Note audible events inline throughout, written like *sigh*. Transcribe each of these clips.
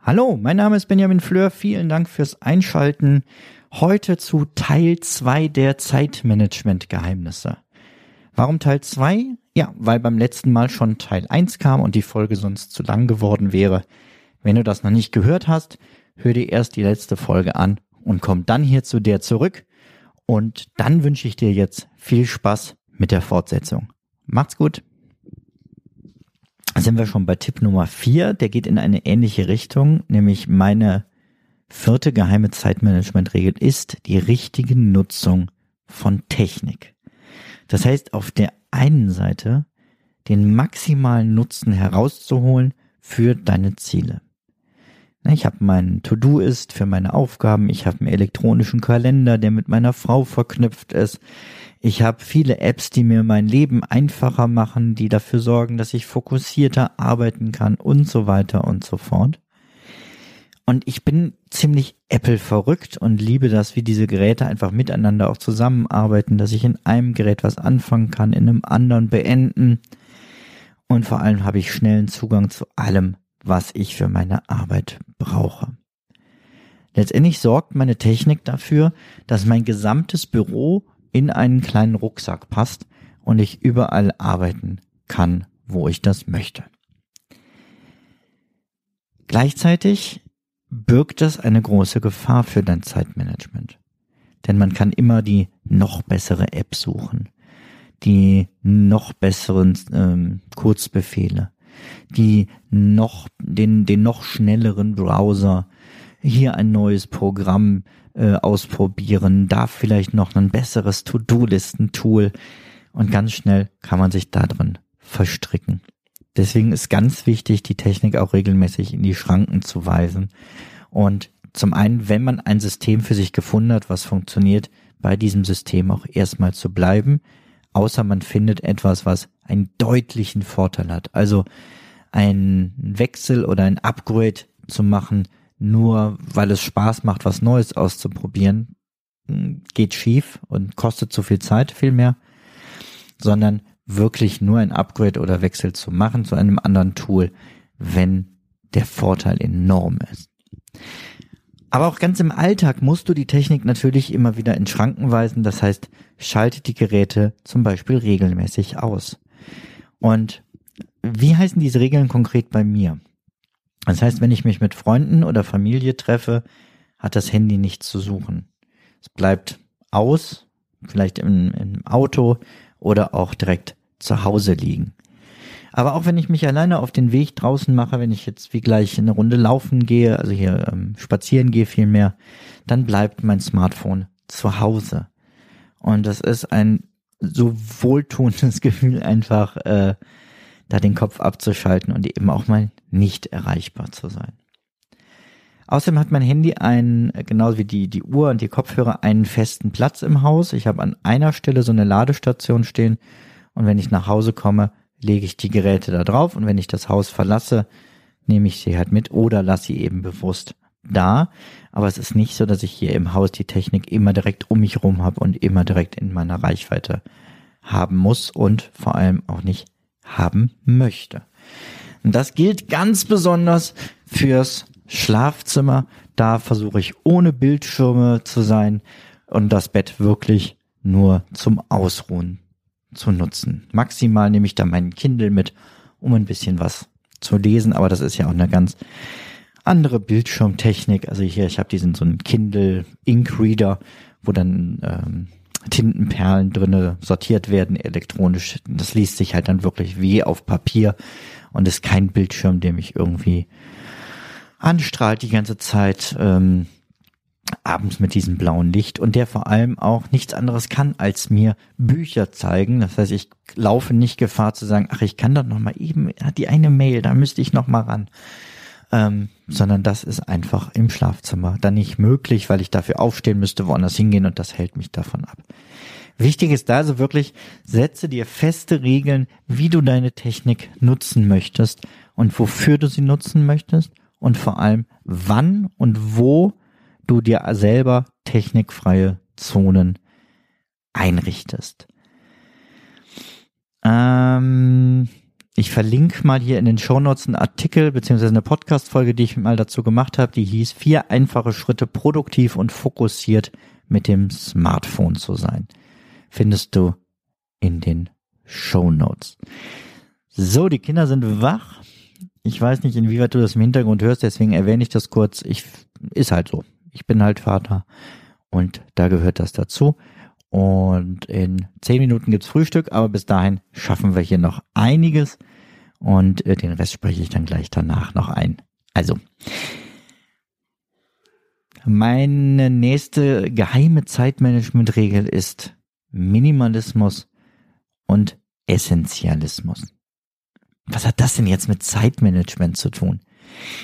Hallo, mein Name ist Benjamin Fleur. Vielen Dank fürs Einschalten. Heute zu Teil 2 der Zeitmanagement-Geheimnisse. Warum Teil 2? Ja, weil beim letzten Mal schon Teil 1 kam und die Folge sonst zu lang geworden wäre. Wenn du das noch nicht gehört hast, hör dir erst die letzte Folge an und komm dann hier zu der zurück. Und dann wünsche ich dir jetzt viel Spaß mit der Fortsetzung. Macht's gut. Sind wir schon bei Tipp Nummer 4, der geht in eine ähnliche Richtung, nämlich meine vierte geheime Zeitmanagement-Regel ist die richtige Nutzung von Technik. Das heißt, auf der einen Seite den maximalen Nutzen herauszuholen für deine Ziele. Ich habe meinen To-Do-Ist für meine Aufgaben, ich habe einen elektronischen Kalender, der mit meiner Frau verknüpft ist. Ich habe viele Apps, die mir mein Leben einfacher machen, die dafür sorgen, dass ich fokussierter arbeiten kann und so weiter und so fort. Und ich bin ziemlich Apple verrückt und liebe das, wie diese Geräte einfach miteinander auch zusammenarbeiten, dass ich in einem Gerät was anfangen kann, in einem anderen beenden. Und vor allem habe ich schnellen Zugang zu allem, was ich für meine Arbeit brauche. Letztendlich sorgt meine Technik dafür, dass mein gesamtes Büro in einen kleinen Rucksack passt und ich überall arbeiten kann, wo ich das möchte. Gleichzeitig birgt das eine große Gefahr für dein Zeitmanagement. Denn man kann immer die noch bessere App suchen, die noch besseren ähm, Kurzbefehle, die noch den den noch schnelleren Browser, hier ein neues Programm äh, ausprobieren, da vielleicht noch ein besseres To-Do-Listen-Tool und ganz schnell kann man sich da drin verstricken. Deswegen ist ganz wichtig, die Technik auch regelmäßig in die Schranken zu weisen. Und zum einen, wenn man ein System für sich gefunden hat, was funktioniert, bei diesem System auch erstmal zu bleiben, außer man findet etwas, was einen deutlichen Vorteil hat. Also ein Wechsel oder ein Upgrade zu machen, nur weil es Spaß macht, was Neues auszuprobieren, geht schief und kostet zu viel Zeit vielmehr, sondern wirklich nur ein Upgrade oder Wechsel zu machen zu einem anderen Tool, wenn der Vorteil enorm ist. Aber auch ganz im Alltag musst du die Technik natürlich immer wieder in Schranken weisen. Das heißt, schalte die Geräte zum Beispiel regelmäßig aus. Und wie heißen diese Regeln konkret bei mir? Das heißt, wenn ich mich mit Freunden oder Familie treffe, hat das Handy nichts zu suchen. Es bleibt aus, vielleicht im, im Auto oder auch direkt zu Hause liegen. Aber auch wenn ich mich alleine auf den Weg draußen mache, wenn ich jetzt wie gleich eine Runde laufen gehe, also hier ähm, spazieren gehe vielmehr, dann bleibt mein Smartphone zu Hause. Und das ist ein so wohltuendes *laughs* Gefühl, einfach äh, da den Kopf abzuschalten und eben auch mal nicht erreichbar zu sein. Außerdem hat mein Handy einen, genauso wie die, die Uhr und die Kopfhörer, einen festen Platz im Haus. Ich habe an einer Stelle so eine Ladestation stehen und wenn ich nach Hause komme, lege ich die Geräte da drauf und wenn ich das Haus verlasse, nehme ich sie halt mit oder lasse sie eben bewusst da. Aber es ist nicht so, dass ich hier im Haus die Technik immer direkt um mich rum habe und immer direkt in meiner Reichweite haben muss und vor allem auch nicht haben möchte. Und das gilt ganz besonders fürs Schlafzimmer. Da versuche ich ohne Bildschirme zu sein und das Bett wirklich nur zum Ausruhen zu nutzen. Maximal nehme ich da meinen Kindle mit, um ein bisschen was zu lesen, aber das ist ja auch eine ganz andere Bildschirmtechnik. Also hier, ich habe diesen so einen Kindle Ink Reader, wo dann ähm, Tintenperlen drinne sortiert werden elektronisch. Das liest sich halt dann wirklich wie auf Papier und ist kein Bildschirm, der mich irgendwie anstrahlt die ganze Zeit. Ähm, abends mit diesem blauen Licht und der vor allem auch nichts anderes kann, als mir Bücher zeigen. Das heißt, ich laufe nicht Gefahr zu sagen, ach, ich kann doch noch mal eben, die eine Mail, da müsste ich noch mal ran. Ähm, sondern das ist einfach im Schlafzimmer dann nicht möglich, weil ich dafür aufstehen müsste, woanders hingehen und das hält mich davon ab. Wichtig ist da also wirklich, setze dir feste Regeln, wie du deine Technik nutzen möchtest und wofür du sie nutzen möchtest und vor allem wann und wo du dir selber technikfreie Zonen einrichtest. Ähm, ich verlinke mal hier in den Shownotes einen Artikel beziehungsweise eine Podcast-Folge, die ich mal dazu gemacht habe, die hieß Vier einfache Schritte produktiv und fokussiert mit dem Smartphone zu sein. Findest du in den Shownotes. So, die Kinder sind wach. Ich weiß nicht, inwieweit du das im Hintergrund hörst, deswegen erwähne ich das kurz. Ich, ist halt so ich bin halt Vater und da gehört das dazu. Und in zehn Minuten gibt's Frühstück, aber bis dahin schaffen wir hier noch einiges und äh, den Rest spreche ich dann gleich danach noch ein. Also, meine nächste geheime Zeitmanagement-Regel ist Minimalismus und Essentialismus. Was hat das denn jetzt mit Zeitmanagement zu tun?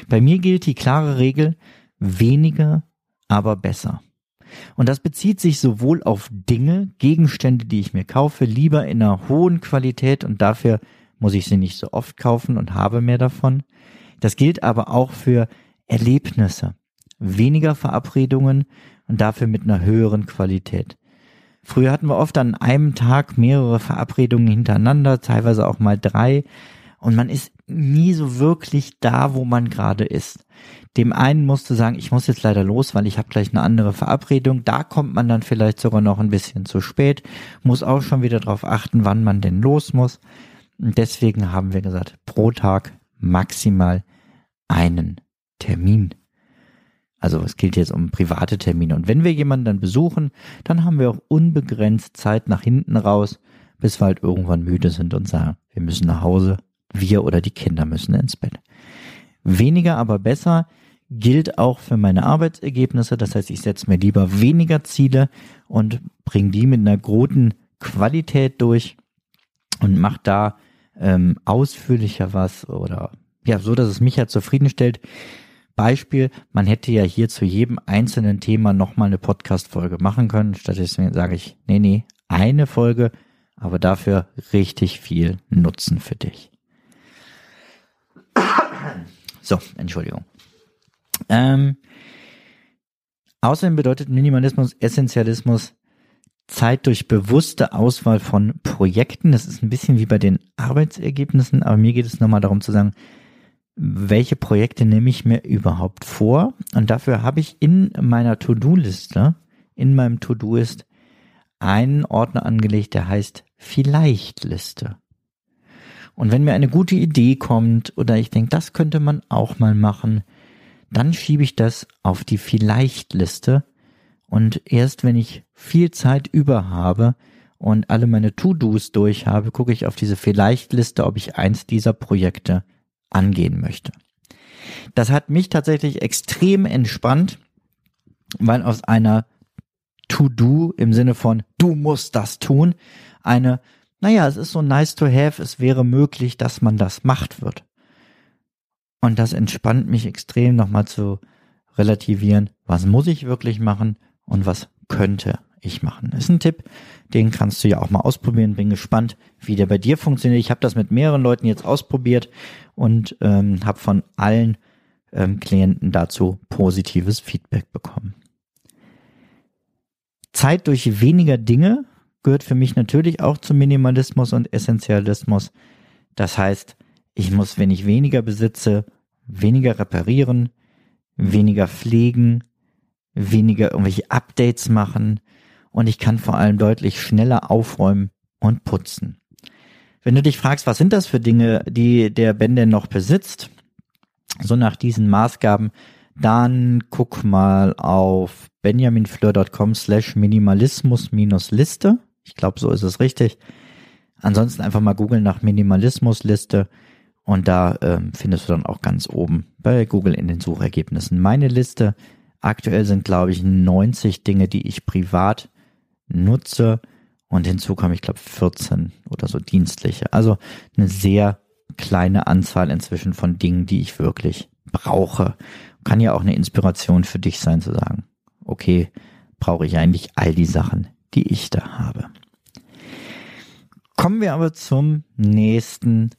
Bei mir gilt die klare Regel, weniger aber besser. Und das bezieht sich sowohl auf Dinge, Gegenstände, die ich mir kaufe, lieber in einer hohen Qualität und dafür muss ich sie nicht so oft kaufen und habe mehr davon. Das gilt aber auch für Erlebnisse. Weniger Verabredungen und dafür mit einer höheren Qualität. Früher hatten wir oft an einem Tag mehrere Verabredungen hintereinander, teilweise auch mal drei. Und man ist nie so wirklich da, wo man gerade ist. Dem einen musst du sagen, ich muss jetzt leider los, weil ich habe gleich eine andere Verabredung. Da kommt man dann vielleicht sogar noch ein bisschen zu spät, muss auch schon wieder darauf achten, wann man denn los muss. Und deswegen haben wir gesagt, pro Tag maximal einen Termin. Also es gilt jetzt um private Termine. Und wenn wir jemanden dann besuchen, dann haben wir auch unbegrenzt Zeit nach hinten raus, bis wir halt irgendwann müde sind und sagen, wir müssen nach Hause, wir oder die Kinder müssen ins Bett. Weniger aber besser gilt auch für meine Arbeitsergebnisse. Das heißt, ich setze mir lieber weniger Ziele und bringe die mit einer guten Qualität durch und mache da ähm, ausführlicher was oder ja, so, dass es mich ja zufriedenstellt. Beispiel, man hätte ja hier zu jedem einzelnen Thema nochmal eine Podcast-Folge machen können. Stattdessen sage ich, nee, nee, eine Folge, aber dafür richtig viel Nutzen für dich. So, Entschuldigung. Ähm, außerdem bedeutet Minimalismus, Essentialismus Zeit durch bewusste Auswahl von Projekten. Das ist ein bisschen wie bei den Arbeitsergebnissen, aber mir geht es nochmal darum zu sagen, welche Projekte nehme ich mir überhaupt vor? Und dafür habe ich in meiner To-Do-Liste, in meinem To-Do ist einen Ordner angelegt, der heißt Vielleicht-Liste. Und wenn mir eine gute Idee kommt oder ich denke, das könnte man auch mal machen, dann schiebe ich das auf die Vielleicht-Liste und erst wenn ich viel Zeit über habe und alle meine To-Dos durch habe, gucke ich auf diese Vielleicht-Liste, ob ich eins dieser Projekte angehen möchte. Das hat mich tatsächlich extrem entspannt, weil aus einer To-Do im Sinne von du musst das tun, eine naja, es ist so nice to have, es wäre möglich, dass man das macht wird. Und das entspannt mich extrem nochmal zu relativieren, was muss ich wirklich machen und was könnte ich machen. Ist ein Tipp, den kannst du ja auch mal ausprobieren. Bin gespannt, wie der bei dir funktioniert. Ich habe das mit mehreren Leuten jetzt ausprobiert und ähm, habe von allen ähm, Klienten dazu positives Feedback bekommen. Zeit durch weniger Dinge gehört für mich natürlich auch zum Minimalismus und Essentialismus. Das heißt, ich muss, wenn ich weniger besitze, weniger reparieren, weniger pflegen, weniger irgendwelche Updates machen und ich kann vor allem deutlich schneller aufräumen und putzen. Wenn du dich fragst, was sind das für Dinge, die der Ben denn noch besitzt, so nach diesen Maßgaben, dann guck mal auf benjaminfleur.com slash minimalismus minus Liste. Ich glaube, so ist es richtig. Ansonsten einfach mal googeln nach Minimalismusliste und da ähm, findest du dann auch ganz oben bei Google in den Suchergebnissen meine Liste Aktuell sind, glaube ich, 90 Dinge, die ich privat nutze und hinzu komme ich glaube 14 oder so dienstliche. Also eine sehr kleine Anzahl inzwischen von Dingen, die ich wirklich brauche. Kann ja auch eine Inspiration für dich sein zu sagen, okay, brauche ich eigentlich all die Sachen, die ich da habe. Kommen wir aber zum nächsten,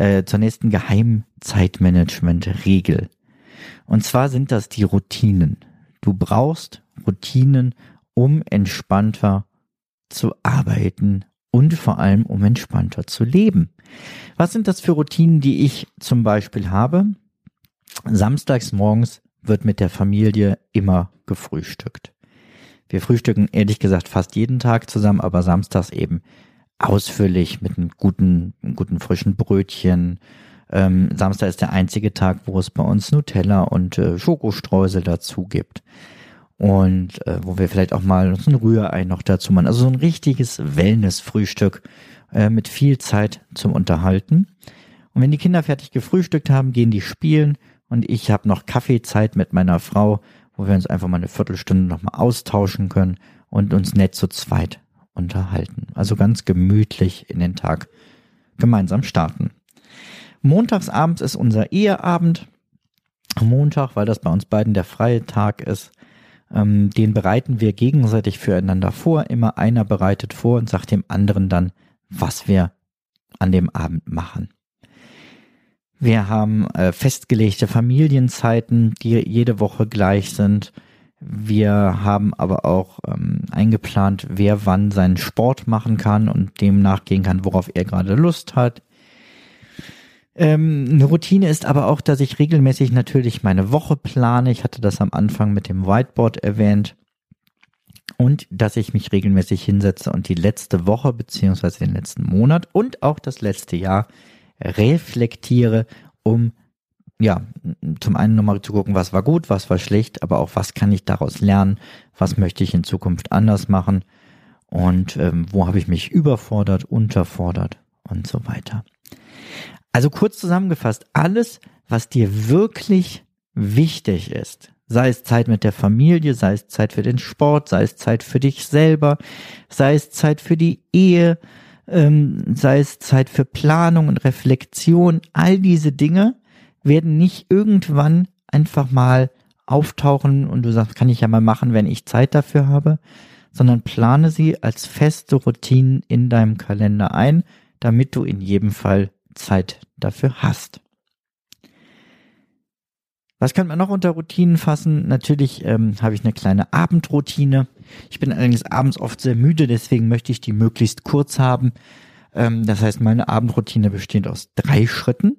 äh, zur nächsten geheimen Zeitmanagement-Regel. Und zwar sind das die Routinen. Du brauchst Routinen, um entspannter zu arbeiten und vor allem um entspannter zu leben. Was sind das für Routinen, die ich zum Beispiel habe? Samstags morgens wird mit der Familie immer gefrühstückt. Wir frühstücken ehrlich gesagt fast jeden Tag zusammen, aber samstags eben ausführlich mit einem guten, einem guten frischen Brötchen. Ähm, Samstag ist der einzige Tag, wo es bei uns Nutella und äh, Schokostreusel dazu gibt und äh, wo wir vielleicht auch mal so ein Rührei noch dazu machen. Also so ein richtiges Wellness-Frühstück äh, mit viel Zeit zum Unterhalten. Und wenn die Kinder fertig gefrühstückt haben, gehen die spielen und ich habe noch Kaffeezeit mit meiner Frau, wo wir uns einfach mal eine Viertelstunde nochmal austauschen können und uns nett zu zweit unterhalten. Also ganz gemütlich in den Tag gemeinsam starten. Montagsabends ist unser Eheabend. Montag, weil das bei uns beiden der freie Tag ist, ähm, den bereiten wir gegenseitig füreinander vor. Immer einer bereitet vor und sagt dem anderen dann, was wir an dem Abend machen. Wir haben äh, festgelegte Familienzeiten, die jede Woche gleich sind. Wir haben aber auch ähm, eingeplant, wer wann seinen Sport machen kann und dem nachgehen kann, worauf er gerade Lust hat. Ähm, eine Routine ist aber auch, dass ich regelmäßig natürlich meine Woche plane. Ich hatte das am Anfang mit dem Whiteboard erwähnt. Und dass ich mich regelmäßig hinsetze und die letzte Woche beziehungsweise den letzten Monat und auch das letzte Jahr reflektiere, um ja, zum einen nochmal zu gucken, was war gut, was war schlecht, aber auch was kann ich daraus lernen, was möchte ich in Zukunft anders machen und ähm, wo habe ich mich überfordert, unterfordert und so weiter. Also kurz zusammengefasst, alles, was dir wirklich wichtig ist, sei es Zeit mit der Familie, sei es Zeit für den Sport, sei es Zeit für dich selber, sei es Zeit für die Ehe, ähm, sei es Zeit für Planung und Reflexion, all diese Dinge werden nicht irgendwann einfach mal auftauchen und du sagst, kann ich ja mal machen, wenn ich Zeit dafür habe, sondern plane sie als feste Routinen in deinem Kalender ein, damit du in jedem Fall Zeit dafür hast. Was könnte man noch unter Routinen fassen? Natürlich ähm, habe ich eine kleine Abendroutine. Ich bin allerdings abends oft sehr müde, deswegen möchte ich die möglichst kurz haben. Ähm, das heißt, meine Abendroutine besteht aus drei Schritten.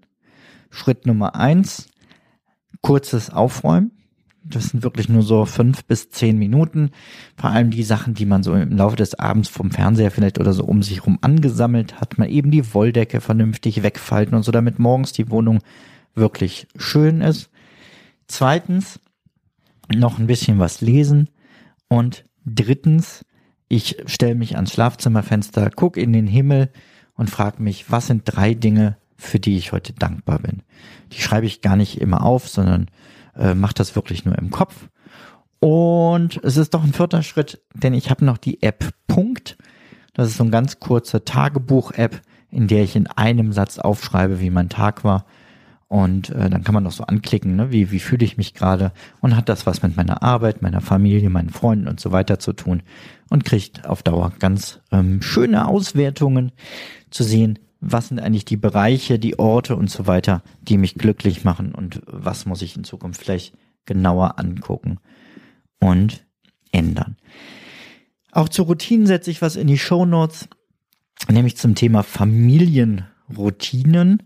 Schritt Nummer eins, kurzes Aufräumen. Das sind wirklich nur so fünf bis zehn Minuten. Vor allem die Sachen, die man so im Laufe des Abends vom Fernseher vielleicht oder so um sich rum angesammelt hat. Mal eben die Wolldecke vernünftig wegfalten und so, damit morgens die Wohnung wirklich schön ist. Zweitens, noch ein bisschen was lesen. Und drittens, ich stelle mich ans Schlafzimmerfenster, gucke in den Himmel und frage mich, was sind drei Dinge, für die ich heute dankbar bin. Die schreibe ich gar nicht immer auf, sondern äh, mache das wirklich nur im Kopf. Und es ist doch ein vierter Schritt, denn ich habe noch die App Punkt. Das ist so ein ganz kurzer Tagebuch-App, in der ich in einem Satz aufschreibe, wie mein Tag war. Und äh, dann kann man noch so anklicken, ne? wie, wie fühle ich mich gerade und hat das was mit meiner Arbeit, meiner Familie, meinen Freunden und so weiter zu tun und kriegt auf Dauer ganz ähm, schöne Auswertungen zu sehen, was sind eigentlich die Bereiche, die Orte und so weiter, die mich glücklich machen und was muss ich in Zukunft vielleicht genauer angucken und ändern. Auch zu Routinen setze ich was in die Show Notes, nämlich zum Thema Familienroutinen.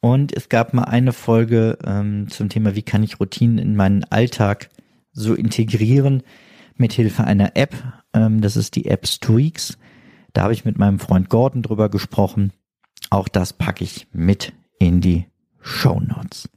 Und es gab mal eine Folge ähm, zum Thema, wie kann ich Routinen in meinen Alltag so integrieren mit Hilfe einer App. Ähm, das ist die App Streaks. Da habe ich mit meinem Freund Gordon drüber gesprochen. Auch das packe ich mit in die Show Notes.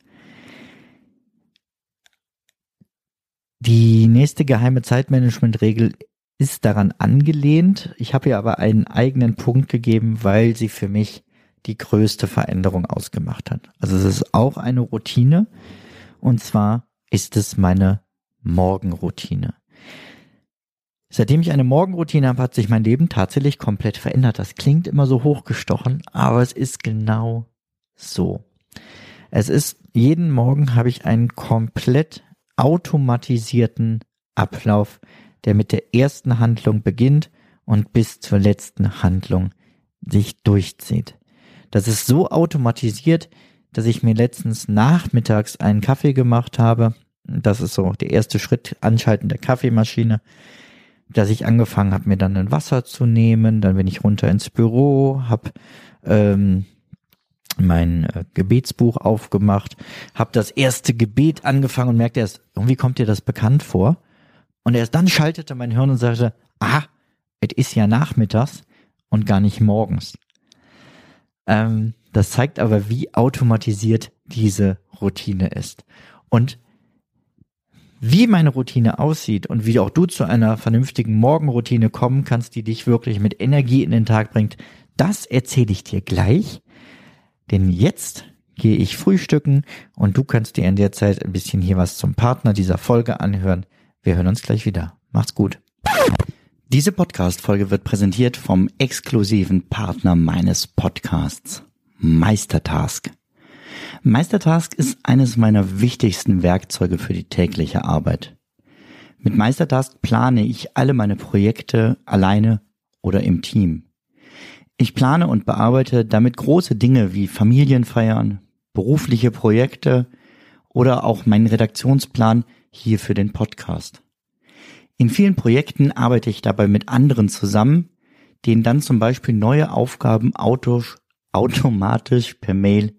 Die nächste geheime Zeitmanagement-Regel ist daran angelehnt. Ich habe ihr aber einen eigenen Punkt gegeben, weil sie für mich die größte Veränderung ausgemacht hat. Also es ist auch eine Routine und zwar ist es meine Morgenroutine. Seitdem ich eine Morgenroutine habe, hat sich mein Leben tatsächlich komplett verändert. Das klingt immer so hochgestochen, aber es ist genau so. Es ist, jeden Morgen habe ich einen komplett automatisierten Ablauf, der mit der ersten Handlung beginnt und bis zur letzten Handlung sich durchzieht. Das ist so automatisiert, dass ich mir letztens nachmittags einen Kaffee gemacht habe. Das ist so der erste Schritt, Anschalten der Kaffeemaschine dass ich angefangen habe, mir dann ein Wasser zu nehmen, dann bin ich runter ins Büro, habe ähm, mein äh, Gebetsbuch aufgemacht, habe das erste Gebet angefangen und merkte erst, irgendwie kommt dir das bekannt vor. Und erst dann schaltete mein Hirn und sagte, ah, es ist ja nachmittags und gar nicht morgens. Ähm, das zeigt aber, wie automatisiert diese Routine ist. Und wie meine Routine aussieht und wie auch du zu einer vernünftigen Morgenroutine kommen kannst, die dich wirklich mit Energie in den Tag bringt, das erzähle ich dir gleich. Denn jetzt gehe ich frühstücken und du kannst dir in der Zeit ein bisschen hier was zum Partner dieser Folge anhören. Wir hören uns gleich wieder. Macht's gut. Diese Podcast-Folge wird präsentiert vom exklusiven Partner meines Podcasts, Meistertask. Meistertask ist eines meiner wichtigsten Werkzeuge für die tägliche Arbeit. Mit Meistertask plane ich alle meine Projekte alleine oder im Team. Ich plane und bearbeite damit große Dinge wie Familienfeiern, berufliche Projekte oder auch meinen Redaktionsplan hier für den Podcast. In vielen Projekten arbeite ich dabei mit anderen zusammen, denen dann zum Beispiel neue Aufgaben automatisch per Mail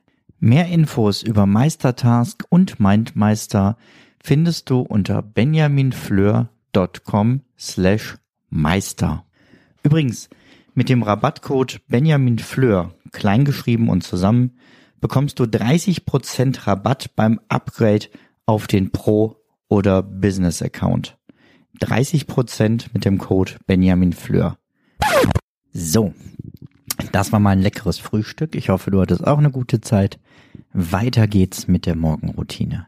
Mehr Infos über Meistertask und MindMeister findest du unter benjaminfleur.com slash meister. Übrigens, mit dem Rabattcode benjaminfleur, kleingeschrieben und zusammen, bekommst du 30% Rabatt beim Upgrade auf den Pro- oder Business-Account. 30% mit dem Code benjaminfleur. So, das war mal ein leckeres Frühstück. Ich hoffe, du hattest auch eine gute Zeit. Weiter geht's mit der Morgenroutine.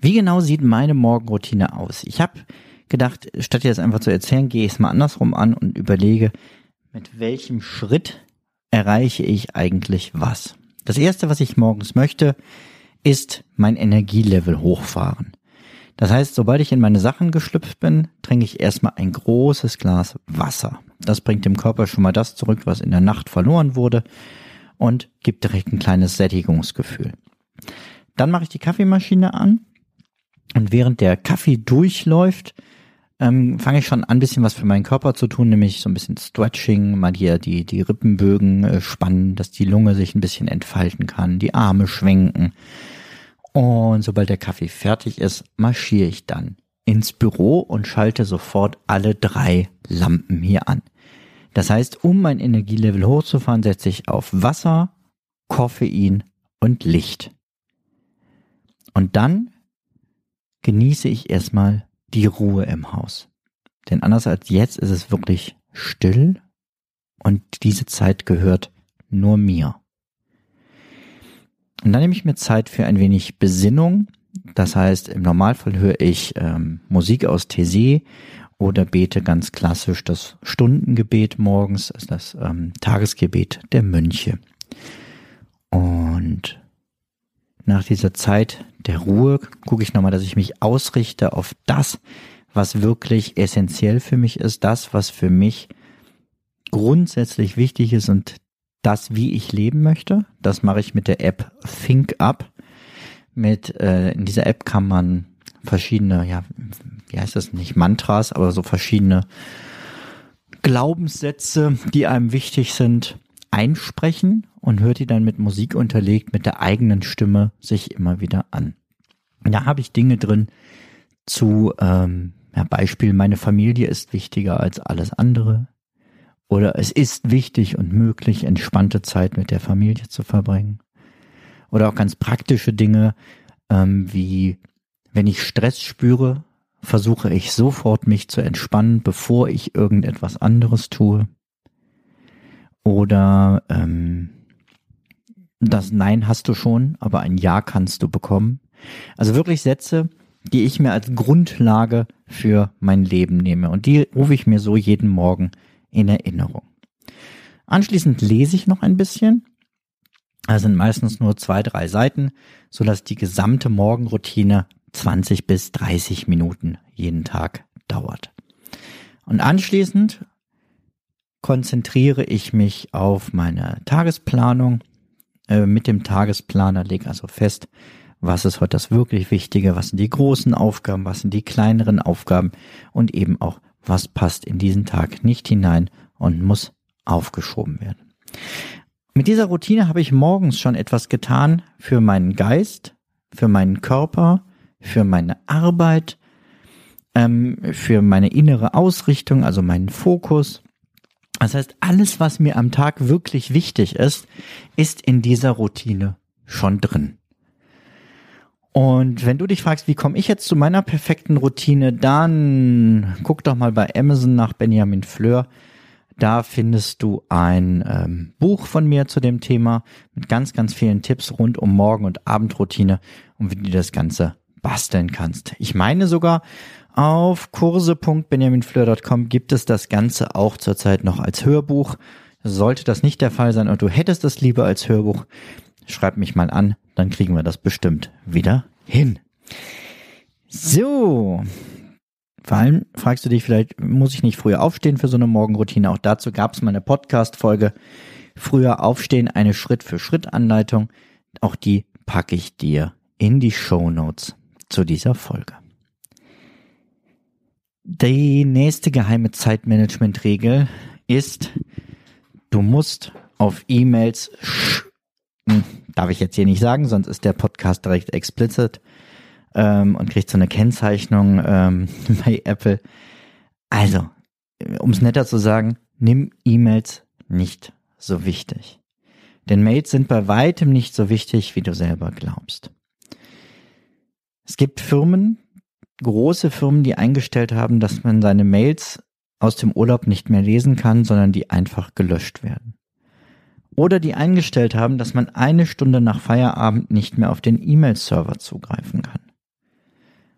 Wie genau sieht meine Morgenroutine aus? Ich habe gedacht, statt jetzt einfach zu erzählen, gehe ich es mal andersrum an und überlege, mit welchem Schritt erreiche ich eigentlich was. Das erste, was ich morgens möchte, ist mein Energielevel hochfahren. Das heißt, sobald ich in meine Sachen geschlüpft bin, trinke ich erstmal ein großes Glas Wasser. Das bringt dem Körper schon mal das zurück, was in der Nacht verloren wurde und gibt direkt ein kleines Sättigungsgefühl. Dann mache ich die Kaffeemaschine an und während der Kaffee durchläuft, ähm, fange ich schon an, ein bisschen was für meinen Körper zu tun, nämlich so ein bisschen Stretching, mal hier die, die Rippenbögen äh, spannen, dass die Lunge sich ein bisschen entfalten kann, die Arme schwenken. Und sobald der Kaffee fertig ist, marschiere ich dann ins Büro und schalte sofort alle drei Lampen hier an. Das heißt, um mein Energielevel hochzufahren, setze ich auf Wasser, Koffein und Licht. Und dann genieße ich erstmal die Ruhe im Haus. Denn anders als jetzt ist es wirklich still und diese Zeit gehört nur mir. Und dann nehme ich mir Zeit für ein wenig Besinnung. Das heißt, im Normalfall höre ich ähm, Musik aus Tese oder bete ganz klassisch das Stundengebet morgens, das ähm, Tagesgebet der Mönche. Und nach dieser Zeit der Ruhe gucke ich nochmal, dass ich mich ausrichte auf das, was wirklich essentiell für mich ist, das, was für mich grundsätzlich wichtig ist und das, wie ich leben möchte. Das mache ich mit der App Think Up. Mit äh, in dieser App kann man verschiedene, ja, wie heißt das nicht Mantras, aber so verschiedene Glaubenssätze, die einem wichtig sind, einsprechen und hört die dann mit Musik unterlegt mit der eigenen Stimme sich immer wieder an. Da habe ich Dinge drin zu ähm, Ja, Beispiel, meine Familie ist wichtiger als alles andere. Oder es ist wichtig und möglich, entspannte Zeit mit der Familie zu verbringen. Oder auch ganz praktische Dinge, ähm, wie wenn ich Stress spüre, versuche ich sofort mich zu entspannen, bevor ich irgendetwas anderes tue. Oder ähm, das Nein hast du schon, aber ein Ja kannst du bekommen. Also wirklich Sätze, die ich mir als Grundlage für mein Leben nehme. Und die rufe ich mir so jeden Morgen in Erinnerung. Anschließend lese ich noch ein bisschen. Das sind meistens nur zwei, drei Seiten, so dass die gesamte Morgenroutine 20 bis 30 Minuten jeden Tag dauert. Und anschließend konzentriere ich mich auf meine Tagesplanung äh, mit dem Tagesplaner, lege also fest, was ist heute das wirklich Wichtige, was sind die großen Aufgaben, was sind die kleineren Aufgaben und eben auch, was passt in diesen Tag nicht hinein und muss aufgeschoben werden. Mit dieser Routine habe ich morgens schon etwas getan für meinen Geist, für meinen Körper, für meine Arbeit, ähm, für meine innere Ausrichtung, also meinen Fokus. Das heißt, alles, was mir am Tag wirklich wichtig ist, ist in dieser Routine schon drin. Und wenn du dich fragst, wie komme ich jetzt zu meiner perfekten Routine, dann guck doch mal bei Amazon nach Benjamin Fleur. Da findest du ein ähm, Buch von mir zu dem Thema mit ganz, ganz vielen Tipps rund um Morgen- und Abendroutine und wie du das Ganze basteln kannst. Ich meine sogar, auf kurse.benjaminfleur.com gibt es das Ganze auch zurzeit noch als Hörbuch. Sollte das nicht der Fall sein und du hättest es lieber als Hörbuch, schreib mich mal an, dann kriegen wir das bestimmt wieder hin. So. Vor allem fragst du dich vielleicht, muss ich nicht früher aufstehen für so eine Morgenroutine? Auch dazu gab es mal eine Podcast-Folge. Früher aufstehen, eine Schritt-für-Schritt-Anleitung. Auch die packe ich dir in die Show zu dieser Folge. Die nächste geheime Zeitmanagement-Regel ist, du musst auf E-Mails hm, darf ich jetzt hier nicht sagen, sonst ist der Podcast direkt explicit ähm, und kriegt so eine Kennzeichnung ähm, *laughs* bei Apple. Also, um es netter zu sagen, nimm E-Mails nicht so wichtig. Denn Mails sind bei weitem nicht so wichtig, wie du selber glaubst. Es gibt Firmen, große Firmen, die eingestellt haben, dass man seine Mails aus dem Urlaub nicht mehr lesen kann, sondern die einfach gelöscht werden oder die eingestellt haben, dass man eine Stunde nach Feierabend nicht mehr auf den E-Mail-Server zugreifen kann.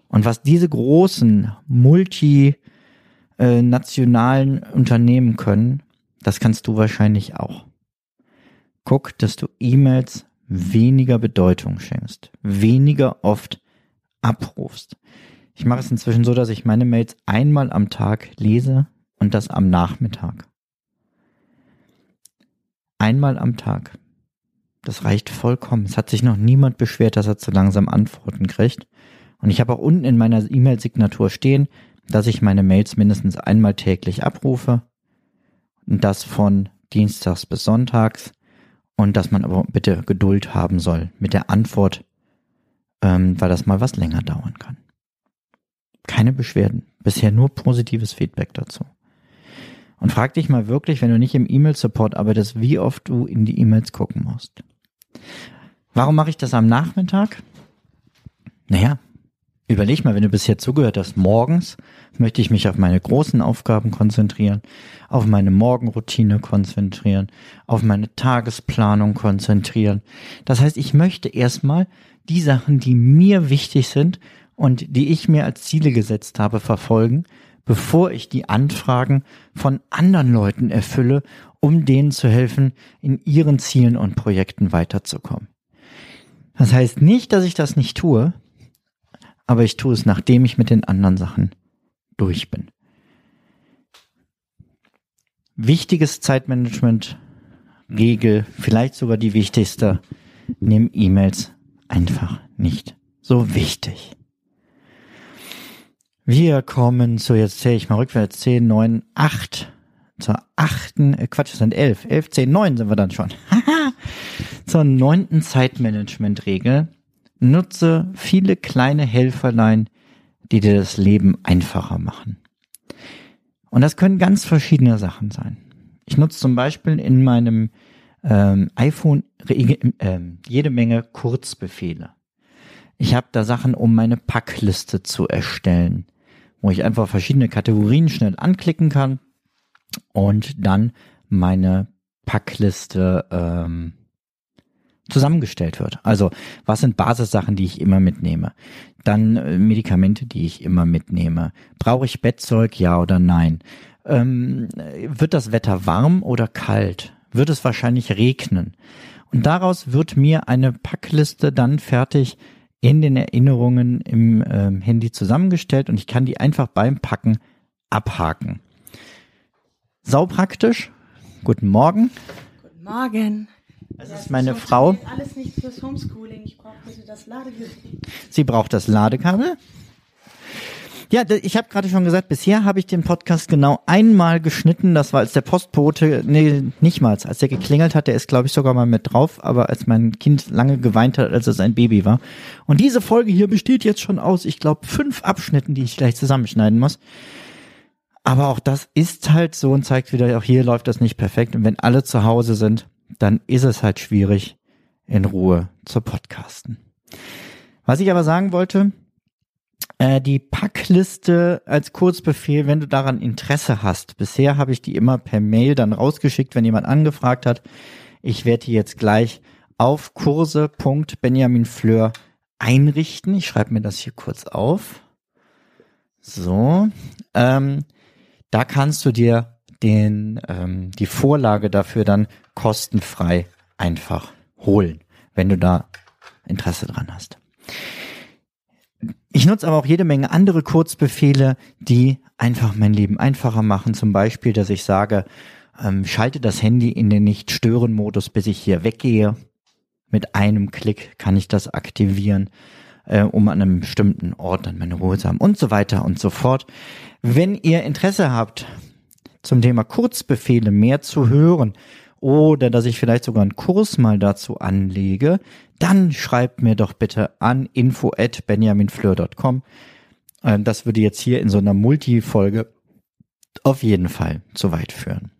Und was diese großen multinationalen Unternehmen können, das kannst du wahrscheinlich auch. Guck, dass du E-Mails weniger Bedeutung schenkst, weniger oft abrufst. Ich mache es inzwischen so, dass ich meine Mails einmal am Tag lese und das am Nachmittag. Einmal am Tag. Das reicht vollkommen. Es hat sich noch niemand beschwert, dass er zu langsam Antworten kriegt. Und ich habe auch unten in meiner E-Mail-Signatur stehen, dass ich meine Mails mindestens einmal täglich abrufe. Und das von Dienstags bis Sonntags. Und dass man aber bitte Geduld haben soll mit der Antwort, ähm, weil das mal was länger dauern kann. Keine Beschwerden. Bisher nur positives Feedback dazu. Und frag dich mal wirklich, wenn du nicht im E-Mail-Support arbeitest, wie oft du in die E-Mails gucken musst. Warum mache ich das am Nachmittag? Naja, überleg mal, wenn du bisher zugehört hast, morgens möchte ich mich auf meine großen Aufgaben konzentrieren, auf meine Morgenroutine konzentrieren, auf meine Tagesplanung konzentrieren. Das heißt, ich möchte erstmal die Sachen, die mir wichtig sind und die ich mir als Ziele gesetzt habe, verfolgen bevor ich die Anfragen von anderen Leuten erfülle, um denen zu helfen, in ihren Zielen und Projekten weiterzukommen. Das heißt nicht, dass ich das nicht tue, aber ich tue es, nachdem ich mit den anderen Sachen durch bin. Wichtiges Zeitmanagement, Regel, vielleicht sogar die wichtigste, nimm E-Mails einfach nicht so wichtig. Wir kommen zu, jetzt zähle ich mal rückwärts, 10, 9, 8. Zur achten, äh Quatsch, es sind 11. 11, 10, 9 sind wir dann schon. *laughs* Zur neunten Zeitmanagement-Regel. Nutze viele kleine Helferlein, die dir das Leben einfacher machen. Und das können ganz verschiedene Sachen sein. Ich nutze zum Beispiel in meinem ähm, iPhone äh, jede Menge Kurzbefehle. Ich habe da Sachen, um meine Packliste zu erstellen, wo ich einfach verschiedene Kategorien schnell anklicken kann und dann meine Packliste ähm, zusammengestellt wird. Also was sind Basissachen, die ich immer mitnehme? Dann äh, Medikamente, die ich immer mitnehme. Brauche ich Bettzeug, ja oder nein? Ähm, wird das Wetter warm oder kalt? Wird es wahrscheinlich regnen? Und daraus wird mir eine Packliste dann fertig in den Erinnerungen im ähm, Handy zusammengestellt und ich kann die einfach beim Packen abhaken. Sau praktisch. Guten Morgen. Guten Morgen. Das ist meine Frau. Alles nicht fürs Homeschooling. Ich brauche bitte das Ladekabel. Sie braucht das Ladekabel. Ja, ich habe gerade schon gesagt, bisher habe ich den Podcast genau einmal geschnitten. Das war als der Postbote, nee, nicht mal, als der geklingelt hat, der ist glaube ich sogar mal mit drauf, aber als mein Kind lange geweint hat, als es ein Baby war. Und diese Folge hier besteht jetzt schon aus, ich glaube, fünf Abschnitten, die ich gleich zusammenschneiden muss. Aber auch das ist halt so und zeigt wieder, auch hier läuft das nicht perfekt. Und wenn alle zu Hause sind, dann ist es halt schwierig, in Ruhe zu podcasten. Was ich aber sagen wollte, äh, die Packliste als Kurzbefehl, wenn du daran Interesse hast. Bisher habe ich die immer per Mail dann rausgeschickt, wenn jemand angefragt hat. Ich werde die jetzt gleich auf kurse.benjaminfleur einrichten. Ich schreibe mir das hier kurz auf. So, ähm, da kannst du dir den ähm, die Vorlage dafür dann kostenfrei einfach holen, wenn du da Interesse dran hast. Ich nutze aber auch jede Menge andere Kurzbefehle, die einfach mein Leben einfacher machen. Zum Beispiel, dass ich sage, ähm, schalte das Handy in den Nicht-Stören-Modus, bis ich hier weggehe. Mit einem Klick kann ich das aktivieren, äh, um an einem bestimmten Ort dann meine Ruhe zu haben und so weiter und so fort. Wenn ihr Interesse habt, zum Thema Kurzbefehle mehr zu hören oder dass ich vielleicht sogar einen Kurs mal dazu anlege, dann schreibt mir doch bitte an info at benjaminfleur.com. Ähm, das würde jetzt hier in so einer Multi-Folge auf jeden Fall zu weit führen.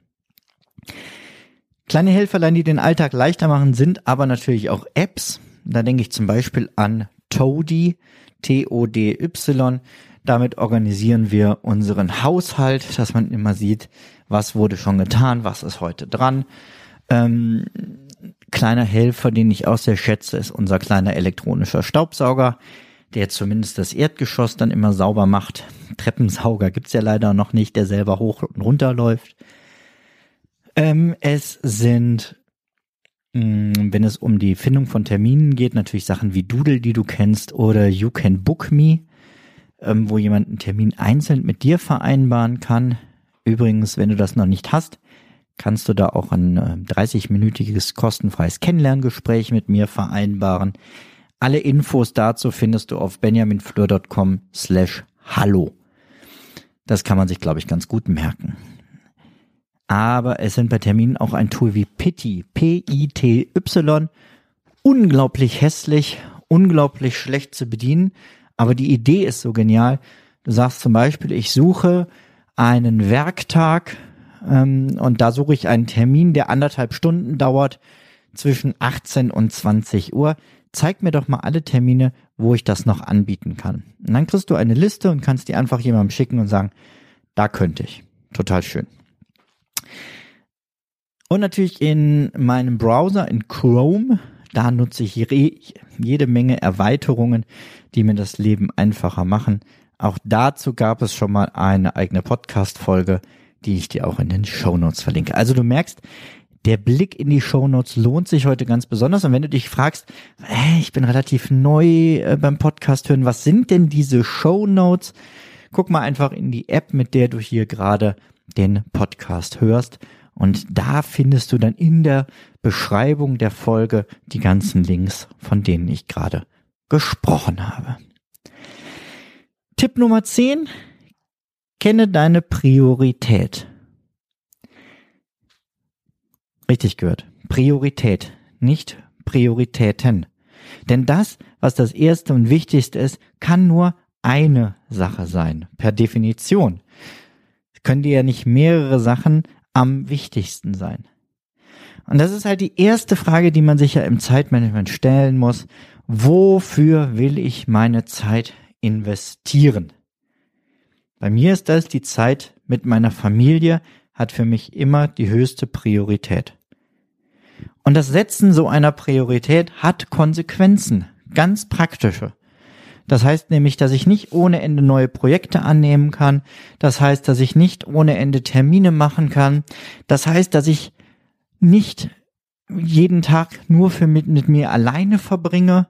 Kleine Helferlein, die den Alltag leichter machen, sind aber natürlich auch Apps. Da denke ich zum Beispiel an Toady, T-O-D-Y. Damit organisieren wir unseren Haushalt, dass man immer sieht, was wurde schon getan, was ist heute dran. Ähm, kleiner Helfer, den ich auch sehr schätze, ist unser kleiner elektronischer Staubsauger, der zumindest das Erdgeschoss dann immer sauber macht. Treppensauger gibt's ja leider noch nicht, der selber hoch und runter läuft. Ähm, es sind, mh, mm, wenn es um die Findung von Terminen geht, natürlich Sachen wie Doodle, die du kennst, oder You Can Book Me, ähm, wo jemand einen Termin einzeln mit dir vereinbaren kann. Übrigens, wenn du das noch nicht hast, kannst du da auch ein 30-minütiges äh, kostenfreies Kennenlerngespräch mit mir vereinbaren. Alle Infos dazu findest du auf benjaminfleur.com slash hallo. Das kann man sich, glaube ich, ganz gut merken. Aber es sind bei Terminen auch ein Tool wie Pity, P-I-T-Y, unglaublich hässlich, unglaublich schlecht zu bedienen. Aber die Idee ist so genial. Du sagst zum Beispiel, ich suche einen Werktag ähm, und da suche ich einen Termin, der anderthalb Stunden dauert zwischen 18 und 20 Uhr. Zeig mir doch mal alle Termine, wo ich das noch anbieten kann. Und dann kriegst du eine Liste und kannst die einfach jemandem schicken und sagen, da könnte ich. Total schön. Und natürlich in meinem Browser, in Chrome, da nutze ich jede Menge Erweiterungen, die mir das Leben einfacher machen. Auch dazu gab es schon mal eine eigene Podcast-Folge die ich dir auch in den Show Notes verlinke. Also du merkst, der Blick in die Show Notes lohnt sich heute ganz besonders. Und wenn du dich fragst, äh, ich bin relativ neu äh, beim Podcast hören, was sind denn diese Show Notes? Guck mal einfach in die App, mit der du hier gerade den Podcast hörst. Und da findest du dann in der Beschreibung der Folge die ganzen Links, von denen ich gerade gesprochen habe. Tipp Nummer 10, Kenne deine Priorität. Richtig gehört. Priorität, nicht Prioritäten. Denn das, was das Erste und Wichtigste ist, kann nur eine Sache sein, per Definition. Es können dir ja nicht mehrere Sachen am wichtigsten sein. Und das ist halt die erste Frage, die man sich ja im Zeitmanagement stellen muss. Wofür will ich meine Zeit investieren? Bei mir ist das die Zeit mit meiner Familie, hat für mich immer die höchste Priorität. Und das Setzen so einer Priorität hat Konsequenzen, ganz praktische. Das heißt nämlich, dass ich nicht ohne Ende neue Projekte annehmen kann. Das heißt, dass ich nicht ohne Ende Termine machen kann. Das heißt, dass ich nicht jeden Tag nur für mit, mit mir alleine verbringe.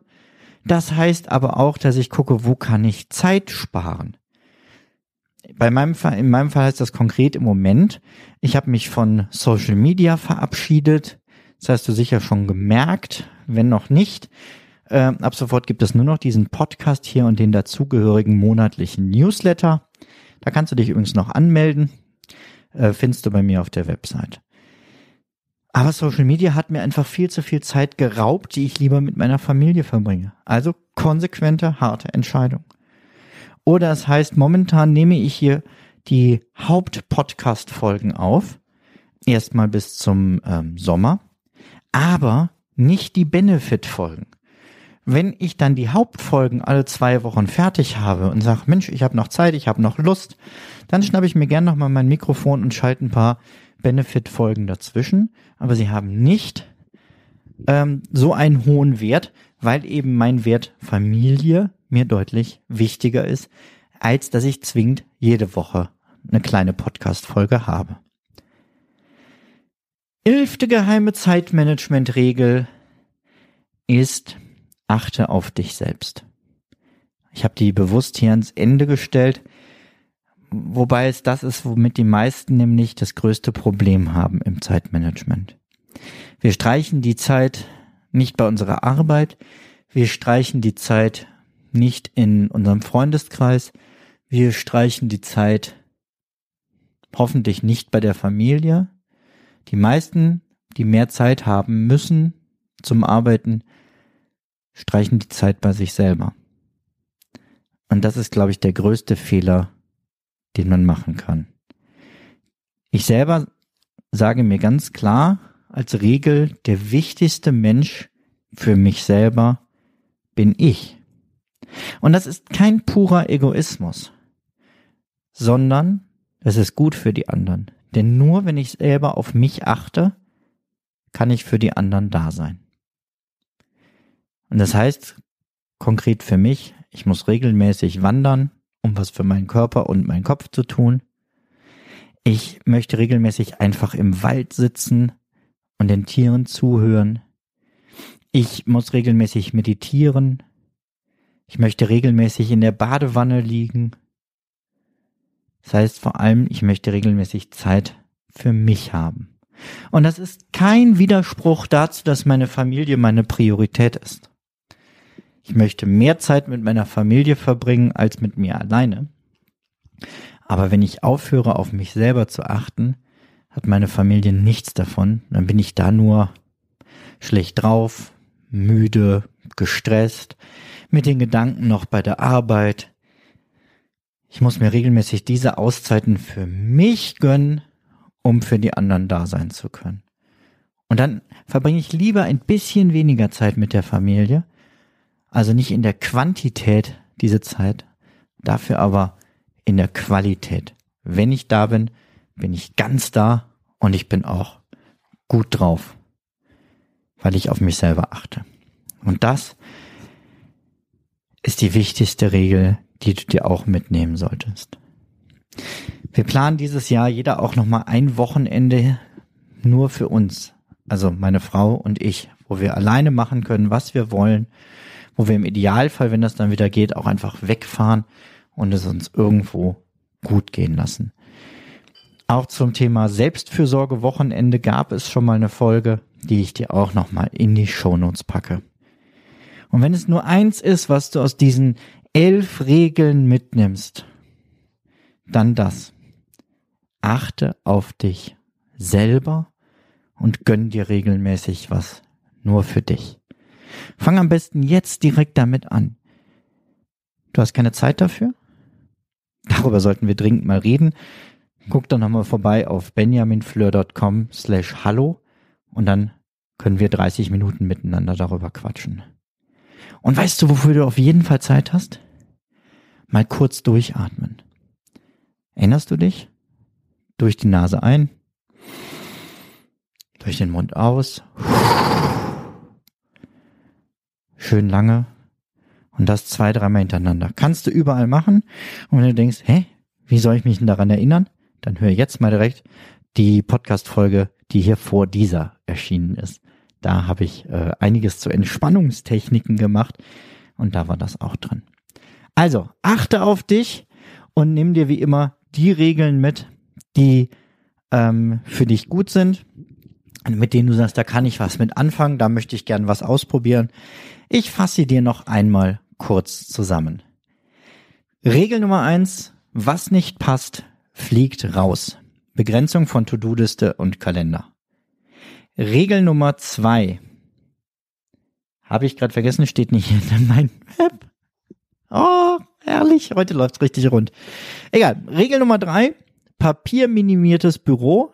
Das heißt aber auch, dass ich gucke, wo kann ich Zeit sparen. Bei meinem Fall, in meinem Fall heißt das konkret im Moment, ich habe mich von Social Media verabschiedet. Das hast du sicher schon gemerkt. Wenn noch nicht, äh, ab sofort gibt es nur noch diesen Podcast hier und den dazugehörigen monatlichen Newsletter. Da kannst du dich übrigens noch anmelden. Äh, findest du bei mir auf der Website. Aber Social Media hat mir einfach viel zu viel Zeit geraubt, die ich lieber mit meiner Familie verbringe. Also konsequente, harte Entscheidung. Oder es heißt, momentan nehme ich hier die Hauptpodcast-Folgen auf. Erstmal bis zum ähm, Sommer. Aber nicht die Benefit-Folgen wenn ich dann die Hauptfolgen alle zwei Wochen fertig habe und sage, Mensch, ich habe noch Zeit, ich habe noch Lust, dann schnappe ich mir gern nochmal mein Mikrofon und schalte ein paar Benefit-Folgen dazwischen. Aber sie haben nicht ähm, so einen hohen Wert, weil eben mein Wert Familie mir deutlich wichtiger ist, als dass ich zwingend jede Woche eine kleine Podcast-Folge habe. Elfte geheime Zeitmanagement-Regel ist, achte auf dich selbst. Ich habe die bewusst hier ans Ende gestellt, wobei es das ist, womit die meisten nämlich das größte Problem haben im Zeitmanagement. Wir streichen die Zeit nicht bei unserer Arbeit, wir streichen die Zeit nicht in unserem Freundeskreis, wir streichen die Zeit hoffentlich nicht bei der Familie. Die meisten, die mehr Zeit haben müssen zum Arbeiten, streichen die Zeit bei sich selber. Und das ist, glaube ich, der größte Fehler, den man machen kann. Ich selber sage mir ganz klar als Regel, der wichtigste Mensch für mich selber bin ich. Und das ist kein purer Egoismus, sondern es ist gut für die anderen. Denn nur wenn ich selber auf mich achte, kann ich für die anderen da sein. Und das heißt konkret für mich, ich muss regelmäßig wandern, um was für meinen Körper und meinen Kopf zu tun. Ich möchte regelmäßig einfach im Wald sitzen und den Tieren zuhören. Ich muss regelmäßig meditieren. Ich möchte regelmäßig in der Badewanne liegen. Das heißt vor allem, ich möchte regelmäßig Zeit für mich haben. Und das ist kein Widerspruch dazu, dass meine Familie meine Priorität ist. Ich möchte mehr Zeit mit meiner Familie verbringen als mit mir alleine. Aber wenn ich aufhöre, auf mich selber zu achten, hat meine Familie nichts davon. Dann bin ich da nur schlecht drauf, müde, gestresst, mit den Gedanken noch bei der Arbeit. Ich muss mir regelmäßig diese Auszeiten für mich gönnen, um für die anderen da sein zu können. Und dann verbringe ich lieber ein bisschen weniger Zeit mit der Familie, also nicht in der Quantität diese Zeit, dafür aber in der Qualität. Wenn ich da bin, bin ich ganz da und ich bin auch gut drauf, weil ich auf mich selber achte. Und das ist die wichtigste Regel, die du dir auch mitnehmen solltest. Wir planen dieses Jahr jeder auch nochmal ein Wochenende nur für uns. Also meine Frau und ich, wo wir alleine machen können, was wir wollen wo wir im Idealfall, wenn das dann wieder geht, auch einfach wegfahren und es uns irgendwo gut gehen lassen. Auch zum Thema Selbstfürsorge Wochenende gab es schon mal eine Folge, die ich dir auch nochmal in die Shownotes packe. Und wenn es nur eins ist, was du aus diesen elf Regeln mitnimmst, dann das. Achte auf dich selber und gönn dir regelmäßig was nur für dich. Fang am besten jetzt direkt damit an. Du hast keine Zeit dafür? Darüber sollten wir dringend mal reden. Guck doch nochmal vorbei auf benjaminfleur.com slash hallo und dann können wir 30 Minuten miteinander darüber quatschen. Und weißt du, wofür du auf jeden Fall Zeit hast? Mal kurz durchatmen. Erinnerst du dich? Durch die Nase ein, durch den Mund aus, schön lange und das zwei, dreimal hintereinander. Kannst du überall machen. Und wenn du denkst, hä, wie soll ich mich denn daran erinnern? Dann hör jetzt mal direkt die Podcast-Folge, die hier vor dieser erschienen ist. Da habe ich äh, einiges zu Entspannungstechniken gemacht und da war das auch drin. Also, achte auf dich und nimm dir wie immer die Regeln mit, die ähm, für dich gut sind, mit denen du sagst, da kann ich was mit anfangen, da möchte ich gern was ausprobieren. Ich fasse dir noch einmal kurz zusammen. Regel Nummer eins, was nicht passt, fliegt raus. Begrenzung von To-Do-Liste und Kalender. Regel Nummer zwei. Habe ich gerade vergessen, steht nicht *laughs* in meinem Web. Oh, herrlich, heute läuft's richtig rund. Egal, Regel Nummer drei, papierminimiertes Büro.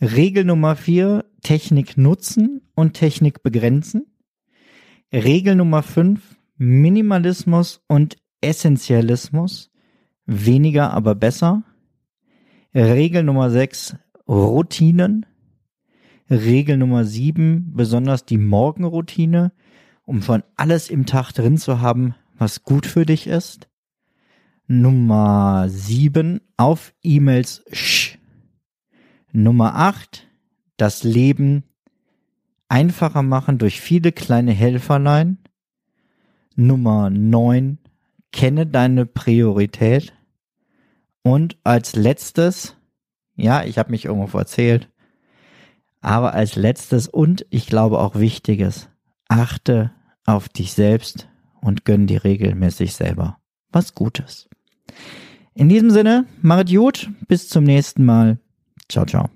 Regel Nummer vier, Technik nutzen und Technik begrenzen. Regel Nummer fünf, Minimalismus und Essentialismus. Weniger, aber besser. Regel Nummer sechs, Routinen. Regel Nummer sieben, besonders die Morgenroutine, um schon alles im Tag drin zu haben, was gut für dich ist. Nummer sieben, auf E-Mails sch. Nummer acht, das Leben einfacher machen durch viele kleine Helferlein. Nummer neun, kenne deine Priorität. Und als letztes, ja, ich habe mich irgendwo erzählt, aber als letztes und ich glaube auch wichtiges, achte auf dich selbst und gönn dir regelmäßig selber was Gutes. In diesem Sinne, machet gut, bis zum nächsten Mal. Ciao, ciao.